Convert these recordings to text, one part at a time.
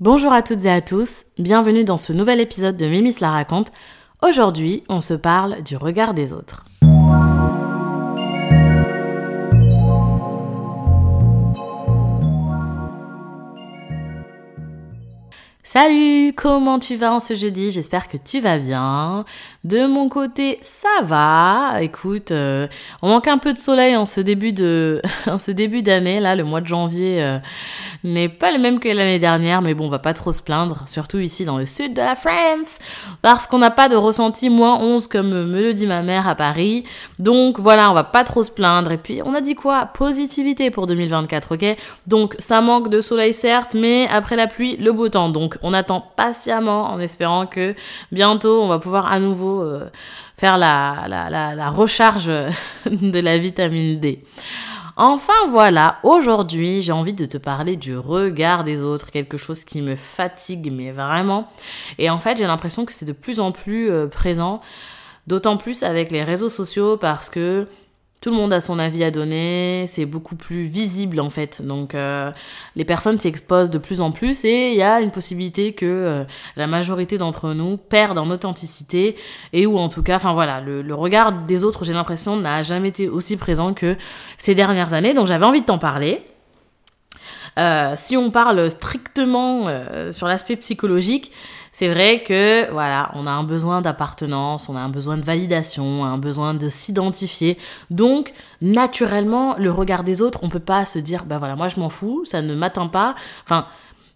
Bonjour à toutes et à tous, bienvenue dans ce nouvel épisode de Mimi la raconte. Aujourd'hui, on se parle du regard des autres. Salut, comment tu vas en ce jeudi? J'espère que tu vas bien. De mon côté, ça va. Écoute, euh, on manque un peu de soleil en ce début de, en ce début d'année. Là, le mois de janvier euh, n'est pas le même que l'année dernière, mais bon, on va pas trop se plaindre, surtout ici dans le sud de la France, parce qu'on n'a pas de ressenti moins 11 comme me le dit ma mère à Paris. Donc voilà, on va pas trop se plaindre. Et puis, on a dit quoi? Positivité pour 2024, ok? Donc, ça manque de soleil certes, mais après la pluie, le beau temps. Donc, on attend patiemment en espérant que bientôt, on va pouvoir à nouveau euh, faire la, recharge de la vitamine D. Enfin voilà, aujourd'hui j'ai envie de te parler du regard des autres, quelque chose qui me fatigue mais vraiment. Et en fait j'ai l'impression que c'est de plus en plus euh, présent, d'autant plus avec les réseaux sociaux parce que tout le monde a son avis à donner, c'est beaucoup plus visible en fait. Donc euh, les personnes s'y exposent de plus en plus et il y a une possibilité que euh, la majorité d'entre nous perdent en authenticité et où en tout cas, enfin voilà, le, regard des autres, j'ai l'impression, n'a jamais été aussi présent que ces dernières années. Donc j'avais envie de t'en parler. Euh, si on parle strictement sur l'aspect psychologique, c'est vrai que voilà, on a un besoin d'appartenance, on a un besoin de validation, un besoin de s'identifier. Donc, naturellement, le regard des autres, on peut pas se dire bah voilà, moi je m'en fous, ça ne m'atteint pas. Enfin,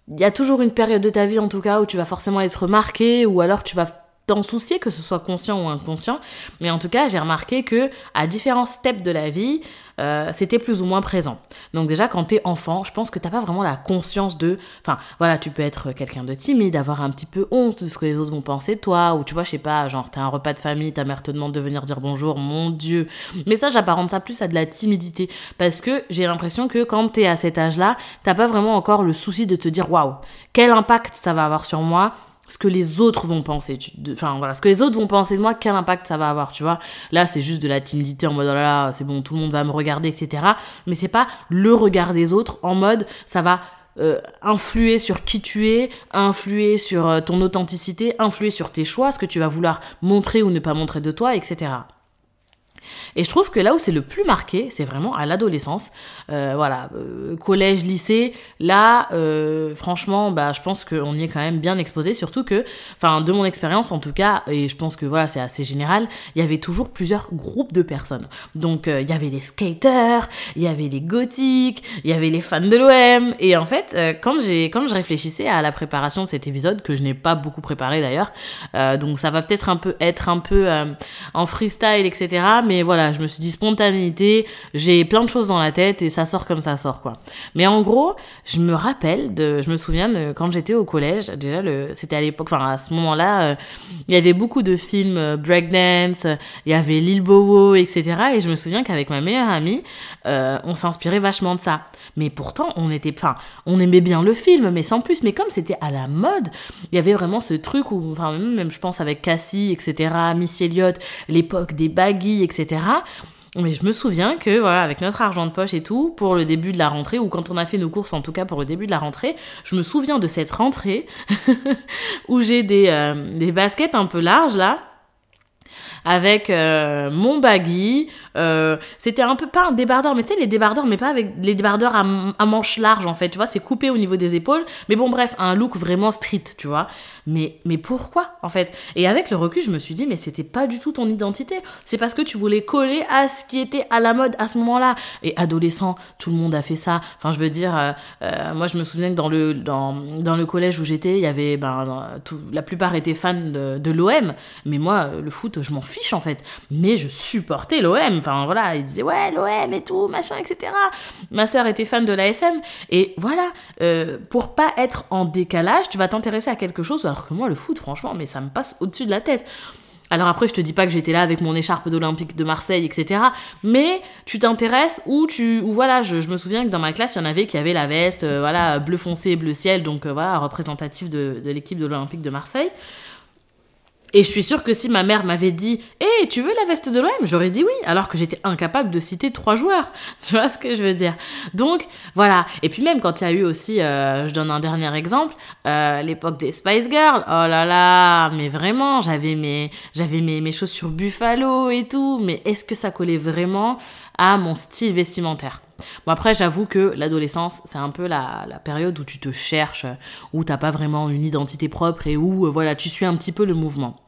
il y a toujours une période de ta vie en tout cas où tu vas forcément être marqué ou alors tu vas t'en soucier, que ce soit conscient ou inconscient. Mais en tout cas, j'ai remarqué que à différents steps de la vie, euh, c'était plus ou moins présent. Donc déjà, quand t'es enfant, je pense que t'as pas vraiment la conscience de... Enfin, voilà, tu peux être quelqu'un de timide, avoir un petit peu honte de ce que les autres vont penser de toi, ou tu vois, je sais pas, genre t'as un repas de famille, ta mère te demande de venir dire bonjour, mon Dieu. Mais ça, j'apparente ça plus à de la timidité, parce que j'ai l'impression que quand t'es à cet âge-là, t'as pas vraiment encore le souci de te dire, waouh, quel impact ça va avoir sur moi ce que les autres vont penser. Enfin voilà, ce que les autres vont penser de moi, quel impact ça va avoir, tu vois. Là, c'est juste de la timidité en mode oh là là, c'est bon, tout le monde va me regarder, etc. Mais c'est pas le regard des autres en mode ça va euh, influer sur qui tu es, influer sur euh, ton authenticité, influer sur tes choix, ce que tu vas vouloir montrer ou ne pas montrer de toi, etc. Et je trouve que là où c'est le plus marqué, c'est vraiment à l'adolescence. Euh, voilà, euh, collège, lycée, là, euh, franchement, bah, je pense qu'on y est quand même bien exposé, surtout que, enfin, de mon expérience en tout cas, et je pense que voilà, c'est assez général, il y avait toujours plusieurs groupes de personnes. Donc, il y avait les skaters, il y avait les gothiques, il y avait les fans de l'OM, et en fait, quand quand je réfléchissais à la préparation de cet épisode, que je n'ai pas beaucoup préparé d'ailleurs, donc ça va peut-être un peu être un peu en freestyle, etc. Mais voilà, je me suis dit spontanéité, j'ai plein de choses dans la tête et ça sort comme ça sort quoi. Mais en gros, je me rappelle de, je me souviens de quand j'étais au collège, déjà c'était à l'époque, enfin à ce moment-là, euh, il y avait beaucoup de films euh, breakdance, il y avait Lil Bowo, etc. Et je me souviens qu'avec ma meilleure amie, euh, on s'inspirait vachement de ça. Mais pourtant, on était, enfin, on aimait bien le film, mais sans plus. Mais comme c'était à la mode, il y avait vraiment ce truc où, enfin, même je pense avec Cassie, etc., Missy Elliott, l'époque des baggy, etc. Mais je me souviens que, voilà, avec notre argent de poche et tout, pour le début de la rentrée, ou quand on a fait nos courses, en tout cas pour le début de la rentrée, je me souviens de cette rentrée où j'ai des, euh, des baskets un peu larges, là, avec euh, mon baggy. Euh, c'était un peu pas un débardeur, mais tu sais, les débardeurs, mais pas avec les débardeurs à, à manches larges en fait. Tu vois, c'est coupé au niveau des épaules. Mais bon, bref, un look vraiment street, tu vois. Mais, mais pourquoi en fait? Et avec le recul, je me suis dit, mais c'était pas du tout ton identité. C'est parce que tu voulais coller à ce qui était à la mode à ce moment-là. Et adolescent, tout le monde a fait ça. Enfin, je veux dire, euh, moi je me souviens que dans le, dans, dans le collège où j'étais, il y avait, ben, tout, la plupart étaient fans de, de l'OM. Mais moi, le foot, je m'en fiche en fait. Mais je supportais l'OM. Enfin voilà, ils disaient ouais, l'OM et tout, machin, etc. Ma sœur était fan de l'ASM. Et voilà, euh, pour pas être en décalage, tu vas t'intéresser à quelque chose, alors que moi, le foot, franchement, mais ça me passe au-dessus de la tête. Alors après, je te dis pas que j'étais là avec mon écharpe d'Olympique de Marseille, etc. Mais tu t'intéresses ou tu, ou voilà, je, me souviens que dans ma classe, il y en avait qui avaient la veste, euh, voilà, bleu foncé, bleu ciel, donc euh, voilà, représentatif de, de l'équipe de l'Olympique de Marseille. Et je suis sûre que si ma mère m'avait dit Hé, tu veux la veste de l'OM J'aurais dit oui, alors que j'étais incapable de citer trois joueurs. Tu vois ce que je veux dire? Donc, voilà. Et puis même quand il y a eu aussi, euh, je donne un dernier exemple, euh, l'époque des Spice Girls. Oh là là, mais vraiment, j'avais mes, j'avais mes, mes chaussures Buffalo et tout. Mais est-ce que ça collait vraiment à mon style vestimentaire? Bon après j'avoue que l'adolescence c'est un peu la, la, période où tu te cherches, où t'as pas vraiment une identité propre et où euh, voilà tu suis un petit peu le mouvement.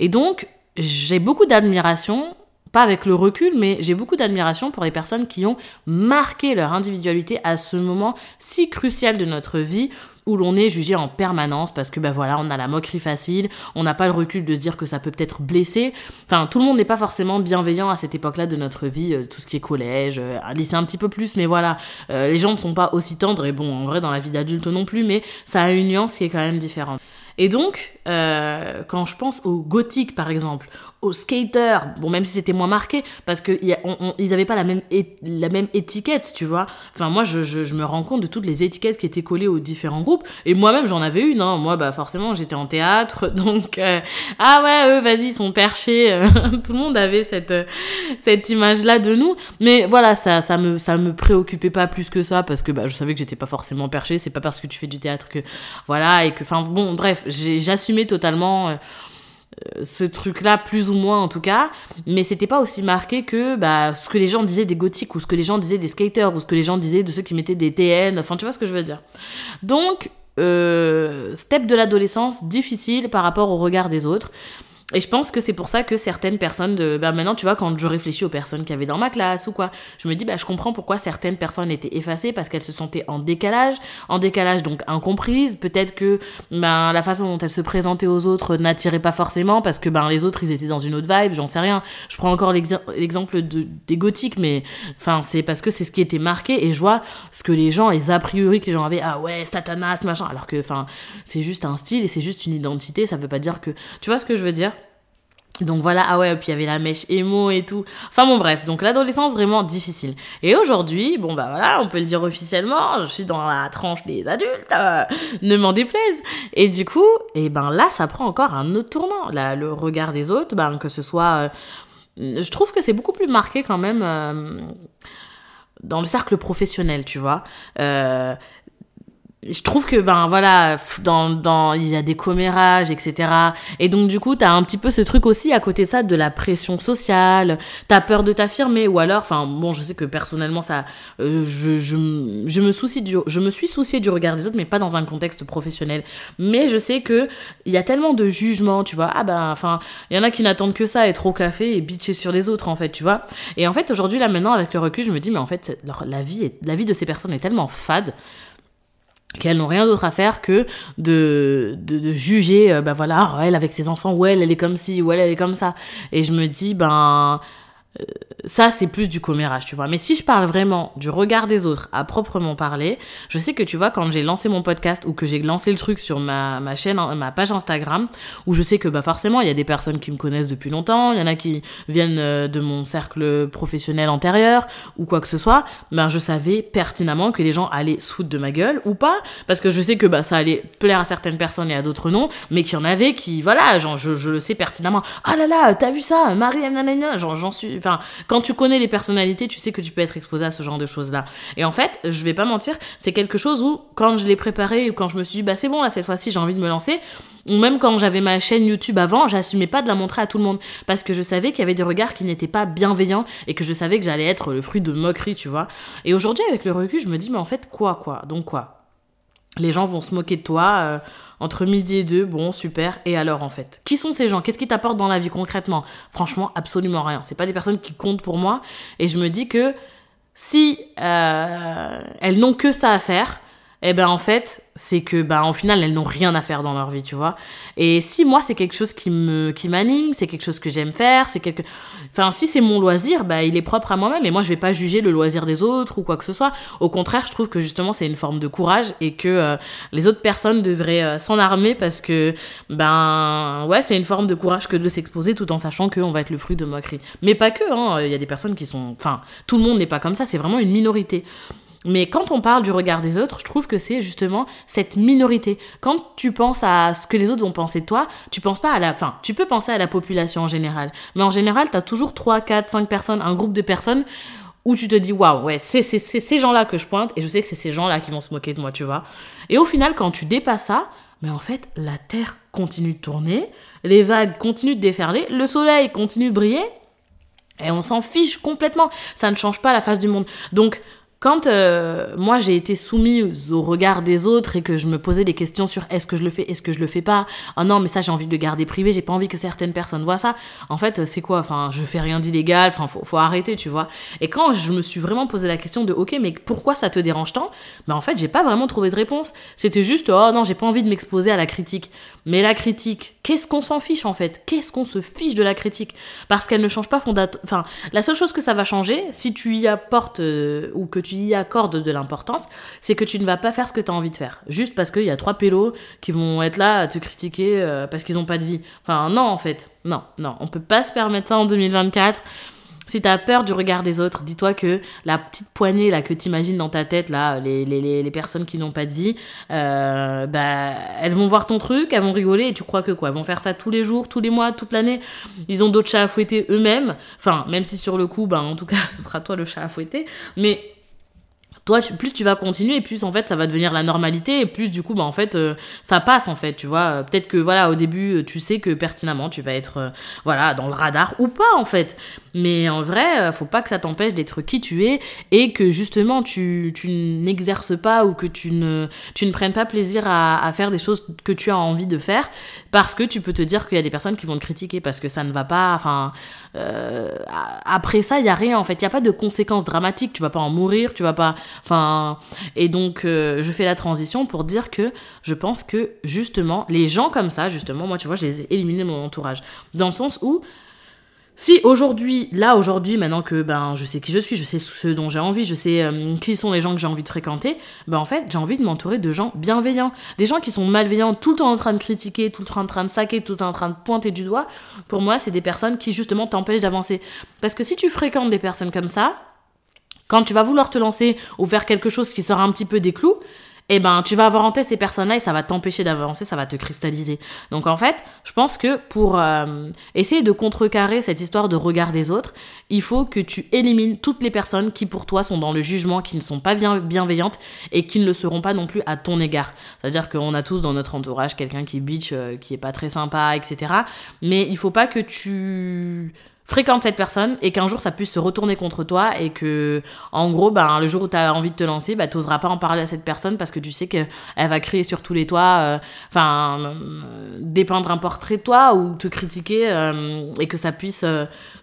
Et donc j'ai beaucoup d'admiration pas avec le recul, mais j'ai beaucoup d'admiration pour les personnes qui ont marqué leur individualité à ce moment si crucial de notre vie où l'on est jugé en permanence parce que ben voilà, on a la moquerie facile, on n'a pas le recul de se dire que ça peut peut-être blesser. Enfin, tout le monde n'est pas forcément bienveillant à cette époque-là de notre vie, euh, tout ce qui est collège, euh, lycée un petit peu plus, mais voilà, euh, les gens ne sont pas aussi tendres et bon, en vrai dans la vie d'adulte non plus, mais ça a une nuance qui est quand même différente. Et donc, quand je pense au gothique par exemple, aux skaters, bon même si c'était moins marqué, parce qu'ils n'avaient pas la même, la même étiquette, tu vois. Enfin moi je, je, me rends compte de toutes les étiquettes qui étaient collées aux différents groupes, et moi-même j'en avais une, hein. moi bah forcément j'étais en théâtre, donc euh, ah ouais eux vas-y ils sont perchés, euh, tout le monde avait cette, cette image-là de nous, mais voilà ça, ça, me, ça me préoccupait pas plus que ça, parce que bah, je savais que j'étais pas forcément perché, c'est pas parce que tu fais du théâtre que voilà, et que enfin bon bref, j'assumais totalement euh, ce truc-là, plus ou moins en tout cas, mais c'était pas aussi marqué que bah, ce que les gens disaient des gothiques, ou ce que les gens disaient des skaters, ou ce que les gens disaient de ceux qui mettaient des TN, enfin tu vois ce que je veux dire. Donc, euh, step de l'adolescence, difficile par rapport au regard des autres. Et je pense que c'est pour ça que certaines personnes de, bah maintenant, tu vois, quand je réfléchis aux personnes qui avaient dans ma classe ou quoi, je me dis, bah, je comprends pourquoi certaines personnes étaient effacées parce qu'elles se sentaient en décalage, en décalage donc incomprises. Peut-être que, ben, la façon dont elles se présentaient aux autres n'attirait pas forcément parce que, ben, les autres, ils étaient dans une autre vibe, j'en sais rien. Je prends encore l'exemple de, des gothiques, mais, enfin, c'est parce que c'est ce qui était marqué et je vois ce que les gens, les a priori que les gens avaient, ah ouais, Satanas, machin, alors que, enfin, c'est juste un style et c'est juste une identité, ça veut pas dire que, tu vois ce que je veux dire? Donc voilà, ah ouais, puis il y avait la mèche émo et tout. Enfin bon bref, donc l'adolescence vraiment difficile. Et aujourd'hui, bon bah voilà, on peut le dire officiellement, je suis dans la tranche des adultes, euh, ne m'en déplaise. Et du coup, et eh ben là, ça prend encore un autre tournant. Là, le regard des autres, ben que ce soit... Euh, je trouve que c'est beaucoup plus marqué quand même... Euh, dans le cercle professionnel, tu vois. Je trouve que ben voilà dans dans il y a des commérages etc et donc du coup t'as un petit peu ce truc aussi à côté de ça de la pression sociale. T'as peur de t'affirmer ou alors enfin bon je sais que personnellement ça euh, je, je, me soucie du je me suis soucié du regard des autres mais pas dans un contexte professionnel. Mais je sais que il y a tellement de jugements tu vois. Ah ben enfin il y en a qui n'attendent que ça être au café et bitcher sur les autres en fait tu vois. Et en fait aujourd'hui là maintenant avec le recul je me dis mais en fait la vie la vie de ces personnes est tellement fade qu'elles n'ont rien d'autre à faire que de, de, de juger, euh, bah voilà, elle avec ses enfants, ou elle, elle est comme ci, ou elle, elle est comme ça. Et je me dis, ben, euh, ça c'est plus du commérage, tu vois. Mais si je parle vraiment du regard des autres à proprement parler, je sais que tu vois quand j'ai lancé mon podcast ou que j'ai lancé le truc sur ma, ma chaîne, ma page Instagram, où je sais que bah forcément il y a des personnes qui me connaissent depuis longtemps, il y en a qui viennent euh, de mon cercle professionnel antérieur ou quoi que ce soit, ben je savais pertinemment que les gens allaient se foutre de ma gueule ou pas, parce que je sais que bah ça allait plaire à certaines personnes et à d'autres non, mais qu'il y en avait qui voilà, genre je, je le sais pertinemment. Ah là là, t'as vu ça, Marie, nanana, genre j'en suis, enfin quand tu connais les personnalités, tu sais que tu peux être exposé à ce genre de choses-là. Et en fait, je vais pas mentir, c'est quelque chose où, quand je l'ai préparé, ou quand je me suis dit, bah c'est bon, là, cette fois-ci, j'ai envie de me lancer, ou même quand j'avais ma chaîne YouTube avant, j'assumais pas de la montrer à tout le monde. Parce que je savais qu'il y avait des regards qui n'étaient pas bienveillants et que je savais que j'allais être le fruit de moqueries, tu vois. Et aujourd'hui, avec le recul, je me dis, mais en fait, quoi, quoi? Donc quoi? Les gens vont se moquer de toi. Euh, entre midi et deux, bon, super. Et alors, en fait? Qui sont ces gens? Qu'est-ce qui t'apportent dans la vie concrètement? Franchement, absolument rien. C'est pas des personnes qui comptent pour moi. Et je me dis que si euh, elles n'ont que ça à faire, eh ben en fait, c'est que ben au final elles n'ont rien à faire dans leur vie, tu vois. Et si moi c'est quelque chose qui me qui m'anime, c'est quelque chose que j'aime faire, c'est quelque enfin si c'est mon loisir, ben il est propre à moi-même et moi je vais pas juger le loisir des autres ou quoi que ce soit. Au contraire, je trouve que justement c'est une forme de courage et que euh, les autres personnes devraient euh, s'en armer parce que ben ouais, c'est une forme de courage que de s'exposer tout en sachant qu'on va être le fruit de moqueries. Mais pas que hein, il y a des personnes qui sont enfin tout le monde n'est pas comme ça, c'est vraiment une minorité. Mais quand on parle du regard des autres, je trouve que c'est justement cette minorité. Quand tu penses à ce que les autres vont penser de toi, tu penses pas à la fin. Tu peux penser à la population en général. Mais en général, tu as toujours 3, 4, 5 personnes, un groupe de personnes où tu te dis waouh, ouais, c'est ces gens-là que je pointe et je sais que c'est ces gens-là qui vont se moquer de moi, tu vois. Et au final, quand tu dépasses ça, mais en fait, la Terre continue de tourner, les vagues continuent de déferler, le soleil continue de briller et on s'en fiche complètement. Ça ne change pas la face du monde. Donc, quand euh, moi j'ai été soumise au regard des autres et que je me posais des questions sur est-ce que je le fais, est-ce que je le fais pas, ah non mais ça j'ai envie de le garder privé, j'ai pas envie que certaines personnes voient ça. En fait c'est quoi? Enfin je fais rien d'illégal, enfin faut, faut arrêter tu vois. Et quand je me suis vraiment posé la question de ok mais pourquoi ça te dérange tant? Ben en fait j'ai pas vraiment trouvé de réponse. C'était juste oh non j'ai pas envie de m'exposer à la critique. Mais la critique, qu'est-ce qu'on s'en fiche en fait? Qu'est-ce qu'on se fiche de la critique? Parce qu'elle ne change pas fondamentalement. Enfin la seule chose que ça va changer si tu y apportes euh, ou que tu y accorde de l'importance, c'est que tu ne vas pas faire ce que tu as envie de faire. Juste parce qu'il y a trois pélos qui vont être là à te critiquer euh, parce qu'ils n'ont pas de vie. Enfin, non, en fait. Non, non. On peut pas se permettre ça en 2024. Si t'as peur du regard des autres, dis-toi que la petite poignée là que t'imagines dans ta tête là, les, les, les personnes qui n'ont pas de vie, euh, bah elles vont voir ton truc, elles vont rigoler et tu crois que quoi? Elles vont faire ça tous les jours, tous les mois, toute l'année. Ils ont d'autres chats à fouetter eux-mêmes. Enfin, même si sur le coup, bah en tout cas, ce sera toi le chat à fouetter. Mais toi plus tu vas continuer plus en fait ça va devenir la normalité et plus du coup bah en fait euh, ça passe en fait tu vois. Peut-être que voilà au début tu sais que pertinemment tu vas être euh, voilà dans le radar ou pas en fait. Mais en vrai euh, faut pas que ça t'empêche d'être qui tu es et que justement tu, tu n'exerces pas ou que tu ne tu ne prennes pas plaisir à, à faire des choses que tu as envie de faire parce que tu peux te dire qu'il y a des personnes qui vont te critiquer parce que ça ne va pas enfin après ça il y a rien en fait. Il y a pas de conséquences dramatiques. Tu vas pas en mourir tu vas pas Enfin, et donc euh, je fais la transition pour dire que je pense que justement les gens comme ça, justement, moi tu vois, je les mon entourage, dans le sens où si aujourd'hui, là aujourd'hui, maintenant que ben je sais qui je suis, je sais ce dont j'ai envie, je sais euh, qui sont les gens que j'ai envie de fréquenter, ben en fait j'ai envie de m'entourer de gens bienveillants, des gens qui sont malveillants, tout le temps en train de critiquer, tout le temps en train de saquer, tout le temps en train de pointer du doigt. Pour moi, c'est des personnes qui justement t'empêchent d'avancer. Parce que si tu fréquentes des personnes comme ça, quand tu vas vouloir te lancer ou faire quelque chose qui sort un petit peu des clous, eh ben, tu vas avoir en tête ces personnes-là et ça va t'empêcher d'avancer, ça va te cristalliser. Donc en fait, je pense que pour euh, essayer de contrecarrer cette histoire de regard des autres, il faut que tu élimines toutes les personnes qui pour toi sont dans le jugement, qui ne sont pas bien, bienveillantes et qui ne le seront pas non plus à ton égard. C'est-à-dire qu'on a tous dans notre entourage quelqu'un qui bitch, euh, qui est pas très sympa, etc. Mais il faut pas que tu fréquente cette personne et qu'un jour ça puisse se retourner contre toi et que en gros ben le jour où tu as envie de te lancer ben t'oseras pas en parler à cette personne parce que tu sais qu'elle va crier sur tous les toits euh, enfin euh, dépeindre un portrait de toi ou te critiquer euh, et que ça puisse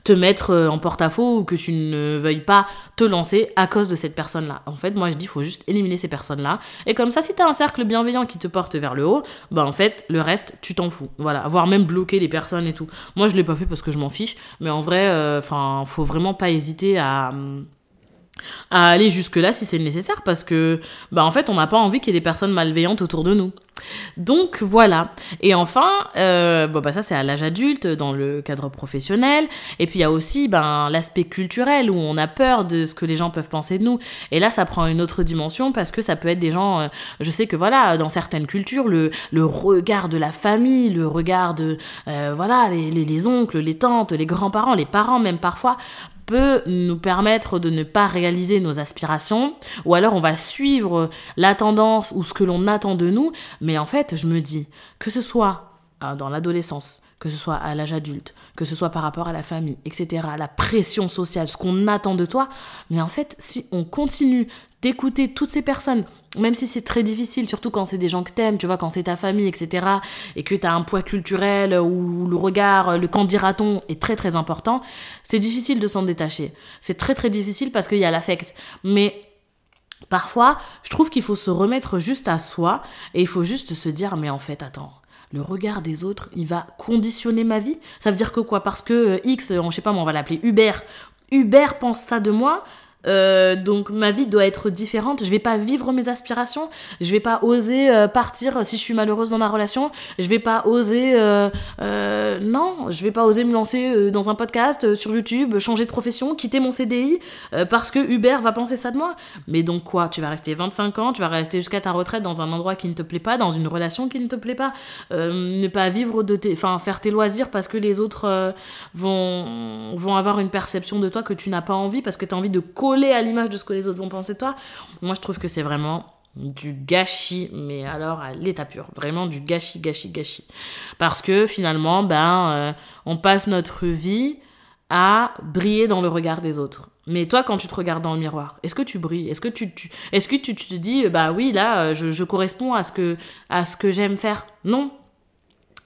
te mettre en porte-à-faux ou que tu ne veuilles pas te lancer à cause de cette personne là en fait moi je dis faut juste éliminer ces personnes là et comme ça si tu as un cercle bienveillant qui te porte vers le haut ben en fait le reste tu t'en fous. Voilà. Voire même bloquer les personnes et tout. Moi je l'ai pas fait parce que je m'en fiche mais en vrai, euh, enfin, faut vraiment pas hésiter à à aller jusque là si c'est nécessaire parce que bah en fait on n'a pas envie qu'il y ait des personnes malveillantes autour de nous donc voilà. Et enfin, euh, bon, bah ça c'est à l'âge adulte, dans le cadre professionnel. Et puis il y a aussi ben, l'aspect culturel où on a peur de ce que les gens peuvent penser de nous. Et là, ça prend une autre dimension parce que ça peut être des gens. Euh, je sais que voilà, dans certaines cultures, le, regard de la famille, le regard de euh, voilà les, les oncles, les tantes, les grands-parents, les parents même parfois nous permettre de ne pas réaliser nos aspirations, ou alors on va suivre la tendance ou ce que l'on attend de nous, mais en fait, je me dis, que ce soit hein, dans l'adolescence, que ce soit à l'âge adulte, que ce soit par rapport à la famille, etc., la pression sociale, ce qu'on attend de toi, mais en fait, si on continue d'écouter toutes ces personnes même si c'est très difficile, surtout quand c'est des gens que t'aimes, tu vois, quand c'est ta famille, etc., et que t'as un poids culturel ou le regard, le quand dira-t-on est très très important, c'est difficile de s'en détacher. C'est très très difficile parce qu'il y a l'affect. Mais parfois, je trouve qu'il faut se remettre juste à soi et il faut juste se dire, mais en fait, attends, le regard des autres, il va conditionner ma vie. Ça veut dire que quoi? Parce que euh, X, on, je sais pas, on va l'appeler Hubert. Hubert pense ça de moi Euh, donc ma vie doit être différente. Je vais pas vivre mes aspirations. Je vais pas oser euh, partir si je suis malheureuse dans ma relation. Je vais pas oser. Euh, non, je vais pas oser me lancer dans un podcast sur YouTube, changer de profession, quitter mon CDI parce que Hubert va penser ça de moi. Mais donc quoi? Tu vas rester 25 ans, tu vas rester jusqu'à ta retraite dans un endroit qui ne te plaît pas, dans une relation qui ne te plaît pas. ne pas vivre de tes, enfin faire tes loisirs parce que les autres vont vont avoir une perception de toi que tu n'as pas envie parce que tu as envie de à l'image de ce que les autres vont penser de toi. Moi, je trouve que c'est vraiment du gâchis, mais alors à l'état pur, vraiment du gâchis, gâchis, gâchis. Parce que finalement, ben, euh, on passe notre vie à briller dans le regard des autres. Mais toi, quand tu te regardes dans le miroir, est-ce que tu brilles? Est-ce que tu, est-ce que tu, te dis, bah oui, là, euh, je, je corresponds à ce que, à ce que j'aime faire? Non.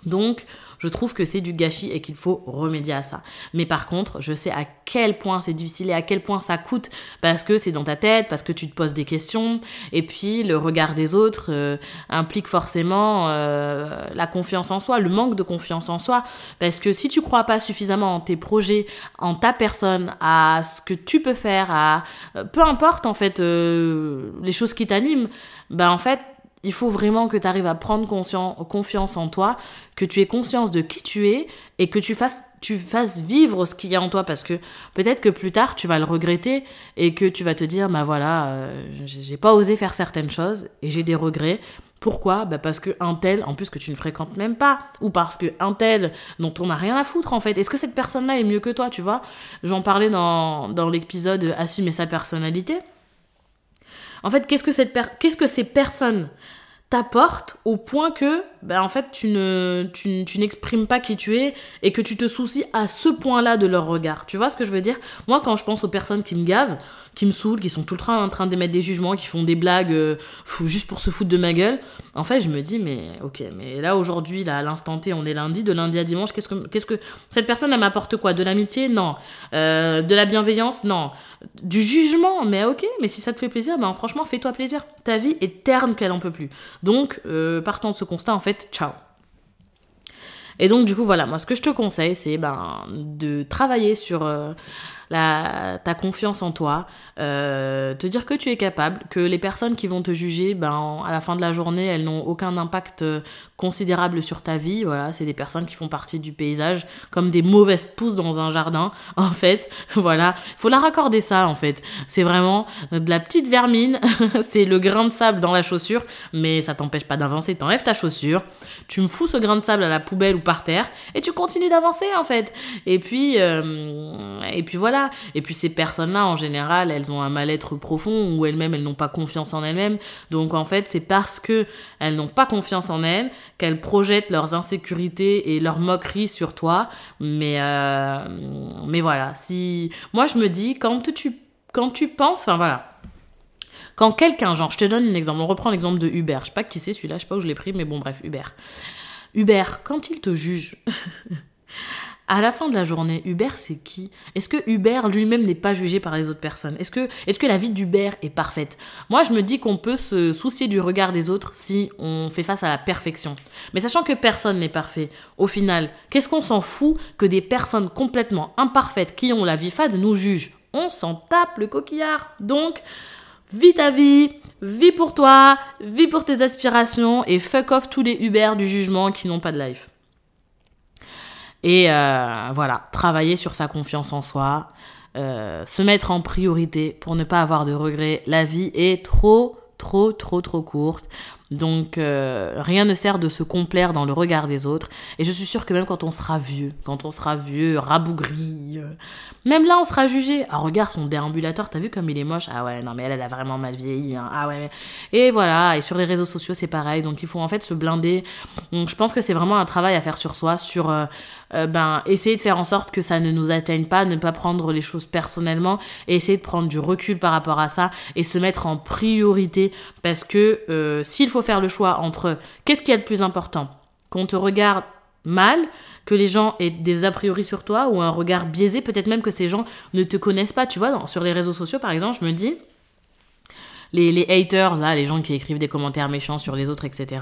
Donc, je trouve que c'est du gâchis et qu'il faut remédier à ça. Mais par contre, je sais à quel point c'est difficile et à quel point ça coûte parce que c'est dans ta tête, parce que tu te poses des questions et puis le regard des autres euh, implique forcément euh, la confiance en soi, le manque de confiance en soi parce que si tu crois pas suffisamment en tes projets, en ta personne, à ce que tu peux faire, à euh, peu importe en fait les choses qui t'animent, ben en fait il faut vraiment que tu arrives à prendre confiance en toi, que tu aies conscience de qui tu es et que tu fasses, vivre ce qu'il y a en toi parce que peut-être que plus tard tu vas le regretter et que tu vas te dire bah voilà, euh, j'ai pas osé faire certaines choses et j'ai des regrets. Pourquoi? Bah Parce que un tel, en plus que tu ne fréquentes même pas, ou parce que un tel dont on n'a rien à foutre en fait. Est-ce que cette personne-là est mieux que toi, tu vois? J'en parlais dans, dans l'épisode Assumer sa personnalité. En fait, qu'est-ce que, cette qu'est-ce que ces personnes t'apportent au point que, ben, en fait, tu, ne, tu, tu n'exprimes pas qui tu es et que tu te soucies à ce point-là de leur regard. Tu vois ce que je veux dire? Moi, quand je pense aux personnes qui me gavent, qui me saoulent, qui sont tout le temps en train d'émettre des jugements, qui font des blagues euh, juste pour se foutre de ma gueule. En fait, je me dis, mais ok, mais là aujourd'hui, là à l'instant T, on est lundi, de lundi à dimanche, qu'est-ce que, qu'est-ce que cette personne, elle m'apporte quoi? De l'amitié? Non. Euh, de la bienveillance? Non. Du jugement? Mais ok, mais si ça te fait plaisir, ben franchement, fais-toi plaisir. Ta vie est terne qu'elle en peut plus. Donc, euh, partant de ce constat, en fait, ciao. Et donc, du coup, voilà, moi, ce que je te conseille, c'est ben, de travailler sur ta confiance en toi, euh, te dire que tu es capable, que les personnes qui vont te juger, ben, à la fin de la journée, elles n'ont aucun impact euh, considérable sur ta vie. Voilà, c'est des personnes qui font partie du paysage, comme des mauvaises pousses dans un jardin. En fait, voilà, faut la raccorder ça. En fait, c'est vraiment de la petite vermine. c'est le grain de sable dans la chaussure, mais ça t'empêche pas d'avancer. T'enlèves ta chaussure, tu me fous ce grain de sable à la poubelle ou par terre, et tu continues d'avancer en fait. Et puis, euh, et puis voilà et puis ces personnes-là, en général, elles ont un mal-être profond ou elles-mêmes, elles, n'ont pas confiance en elles-mêmes. Donc en fait, c'est parce que elles n'ont pas confiance en elles qu'elles projettent leurs insécurités et leurs moqueries sur toi. Mais, euh, mais voilà, si... Moi, je me dis, quand tu, quand tu penses... Enfin voilà. Quand quelqu'un, genre, je te donne un exemple, on reprend l'exemple de Hubert, je sais pas qui c'est celui-là, je sais pas où je l'ai pris, mais bon, bref, Hubert. Hubert, quand il te juge, à la fin de la journée, Hubert, c'est qui? Est-ce que Hubert lui-même n'est pas jugé par les autres personnes? Est-ce que, est que la vie d'Hubert est parfaite? Moi, je me dis qu'on peut se soucier du regard des autres si on fait face à la perfection. Mais sachant que personne n'est parfait, au final, qu'est-ce qu'on s'en fout que des personnes complètement imparfaites qui ont la vie fade nous jugent? On s'en tape le coquillard. Donc, vis ta vie, vis pour toi, vis pour tes aspirations et fuck off tous les Hubert du jugement qui n'ont pas de life. Et euh, voilà, travailler sur sa confiance en soi, euh, se mettre en priorité pour ne pas avoir de regrets. La vie est trop, trop, trop, trop courte. Donc euh, rien ne sert de se complaire dans le regard des autres. Et je suis sûre que même quand on sera vieux, quand on sera vieux, rabougri, même là on sera jugé. Ah regarde son déambulateur, t'as vu comme il est moche? Ah ouais, non mais elle, elle a vraiment mal vieilli. Hein. Ah ouais. Et voilà, et sur les réseaux sociaux c'est pareil. Donc il faut en fait se blinder. Donc je pense que c'est vraiment un travail à faire sur soi, sur euh, ben, essayer de faire en sorte que ça ne nous atteigne pas, ne pas prendre les choses personnellement, et essayer de prendre du recul par rapport à ça et se mettre en priorité parce que euh, s'il faut faire le choix entre qu'est-ce qui est le plus important, qu'on te regarde mal, que les gens aient des a priori sur toi ou un regard biaisé, peut-être même que ces gens ne te connaissent pas, tu vois, sur les réseaux sociaux par exemple, je me dis, les, les haters, là, les gens qui écrivent des commentaires méchants sur les autres, etc.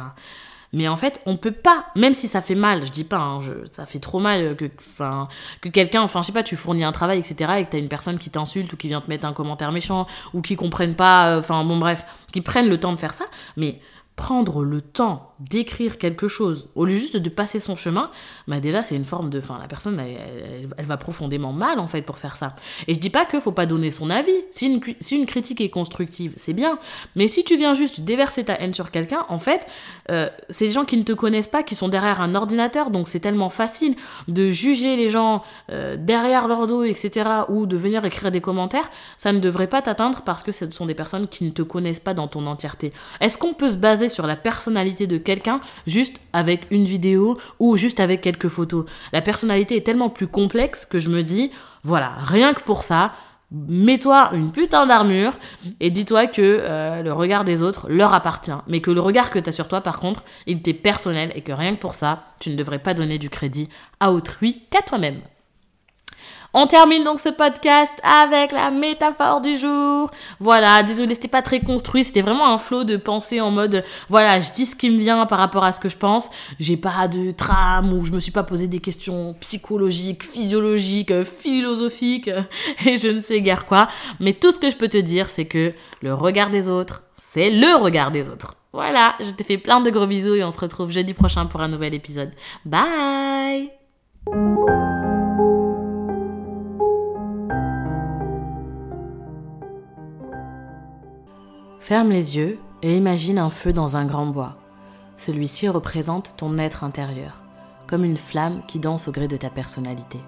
Mais en fait, on peut pas, même si ça fait mal, je dis pas, hein, ça fait trop mal que, enfin, que quelqu'un, enfin, je sais pas, tu fournis un travail, etc., et que t'as une personne qui t'insulte ou qui vient te mettre un commentaire méchant ou qui comprennent pas, euh, enfin, bon, bref, qui prennent le temps de faire ça. Mais prendre le temps d'écrire quelque chose au lieu juste de passer son chemin, bah déjà c'est une forme de, enfin la personne elle, va profondément mal en fait pour faire ça. Et je dis pas que faut pas donner son avis. Si une, si une critique est constructive, c'est bien. Mais si tu viens juste déverser ta haine sur quelqu'un, en fait, euh, c'est des gens qui ne te connaissent pas, qui sont derrière un ordinateur, donc c'est tellement facile de juger les gens euh, derrière leur dos, etc. ou de venir écrire des commentaires. Ça ne devrait pas t'atteindre parce que ce sont des personnes qui ne te connaissent pas dans ton entièreté. Est-ce qu'on peut se baser sur la personnalité de quelqu'un juste avec une vidéo ou juste avec quelques photos. La personnalité est tellement plus complexe que je me dis, voilà, rien que pour ça, mets-toi une putain d'armure et dis-toi que euh, le regard des autres leur appartient. Mais que le regard que tu as sur toi, par contre, il t'est personnel et que rien que pour ça, tu ne devrais pas donner du crédit à autrui qu'à toi-même. On termine donc ce podcast avec la métaphore du jour. Voilà, désolé, c'était pas très construit, c'était vraiment un flot de pensée en mode voilà, je dis ce qui me vient par rapport à ce que je pense. J'ai pas de trame ou je me suis pas posé des questions psychologiques, physiologiques, philosophiques et je ne sais guère quoi. Mais tout ce que je peux te dire, c'est que le regard des autres, c'est le regard des autres. Voilà, je te fais plein de gros bisous et on se retrouve jeudi prochain pour un nouvel épisode. Bye Ferme les yeux et imagine un feu dans un grand bois. Celui-ci représente ton être intérieur, comme une flamme qui danse au gré de ta personnalité.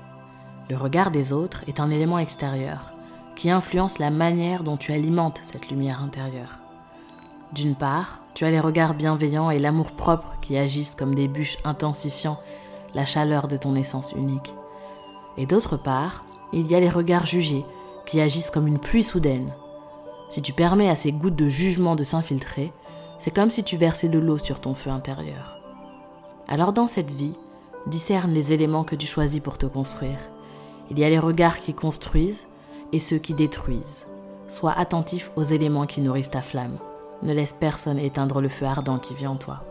Le regard des autres est un élément extérieur qui influence la manière dont tu alimentes cette lumière intérieure. D'une part, tu as les regards bienveillants et l'amour-propre qui agissent comme des bûches intensifiant la chaleur de ton essence unique. Et d'autre part, il y a les regards jugés qui agissent comme une pluie soudaine, si tu permets à ces gouttes de jugement de s'infiltrer, c'est comme si tu versais de l'eau sur ton feu intérieur. Alors dans cette vie, discerne les éléments que tu choisis pour te construire. Il y a les regards qui construisent et ceux qui détruisent. Sois attentif aux éléments qui nourrissent ta flamme. Ne laisse personne éteindre le feu ardent qui vit en toi.